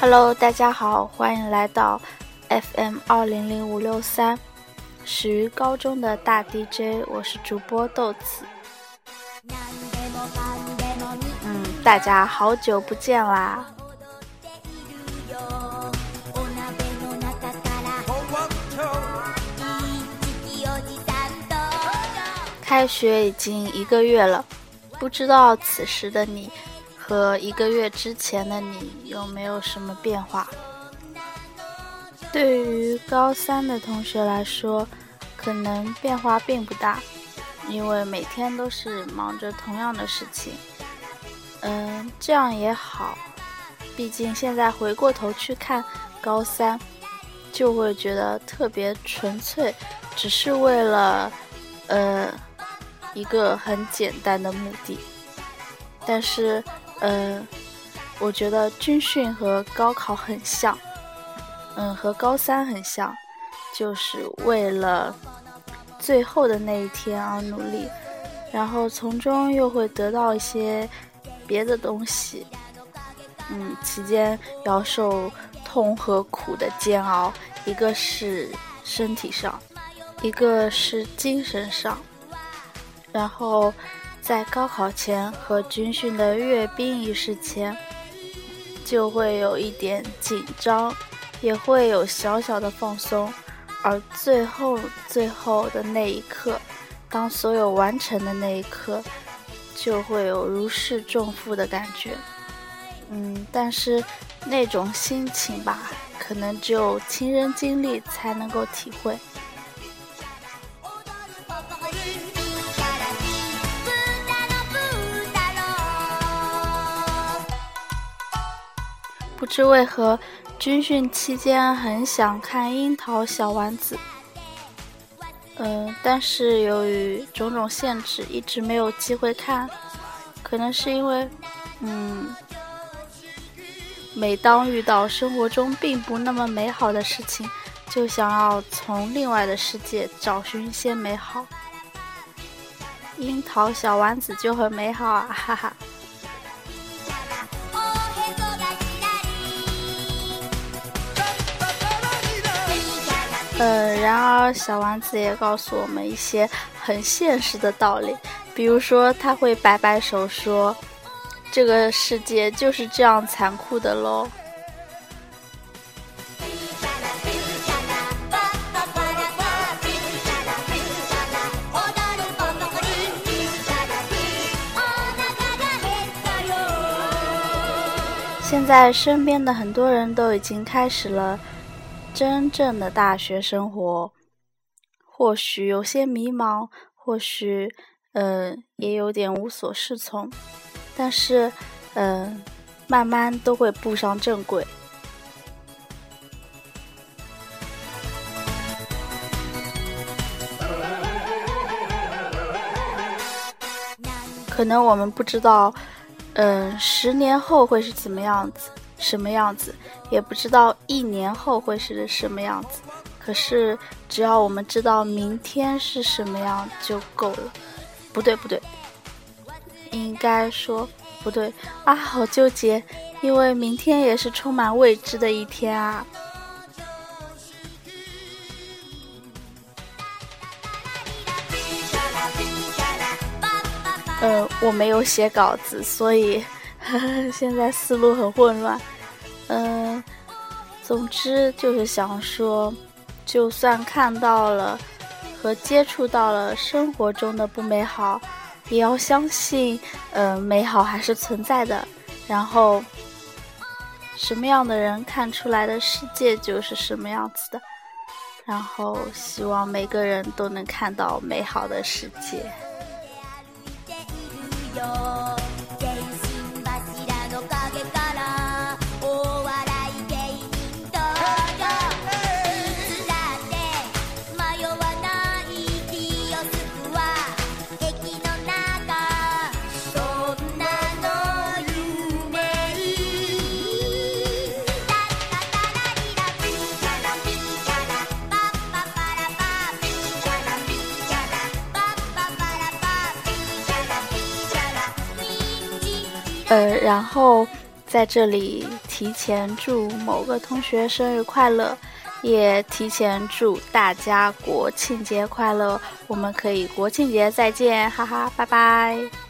Hello，大家好，欢迎来到 FM 二零零五六三，始于高中的大 DJ，我是主播豆子。嗯，大家好久不见啦！开学已经一个月了，不知道此时的你。和一个月之前的你有没有什么变化？对于高三的同学来说，可能变化并不大，因为每天都是忙着同样的事情。嗯，这样也好，毕竟现在回过头去看高三，就会觉得特别纯粹，只是为了呃一个很简单的目的，但是。嗯，我觉得军训和高考很像，嗯，和高三很像，就是为了最后的那一天而努力，然后从中又会得到一些别的东西。嗯，期间要受痛和苦的煎熬，一个是身体上，一个是精神上，然后。在高考前和军训的阅兵仪式前，就会有一点紧张，也会有小小的放松，而最后最后的那一刻，当所有完成的那一刻，就会有如释重负的感觉。嗯，但是那种心情吧，可能只有亲身经历才能够体会。不知为何，军训期间很想看《樱桃小丸子》，嗯，但是由于种种限制，一直没有机会看。可能是因为，嗯，每当遇到生活中并不那么美好的事情，就想要从另外的世界找寻一些美好。樱桃小丸子就很美好啊，哈哈。呃，然而小丸子也告诉我们一些很现实的道理，比如说他会摆摆手说：“这个世界就是这样残酷的喽。”现在身边的很多人都已经开始了。真正的大学生活，或许有些迷茫，或许，嗯，也有点无所适从，但是，嗯，慢慢都会步上正轨。可能我们不知道，嗯，十年后会是怎么样子。什么样子也不知道，一年后会是什么样子。可是只要我们知道明天是什么样就够了。不对，不对，应该说不对啊！好纠结，因为明天也是充满未知的一天啊。呃，我没有写稿子，所以。现在思路很混乱，嗯，总之就是想说，就算看到了和接触到了生活中的不美好，也要相信，嗯，美好还是存在的。然后，什么样的人看出来的世界就是什么样子的。然后，希望每个人都能看到美好的世界。呃，然后在这里提前祝某个同学生日快乐，也提前祝大家国庆节快乐。我们可以国庆节再见，哈哈，拜拜。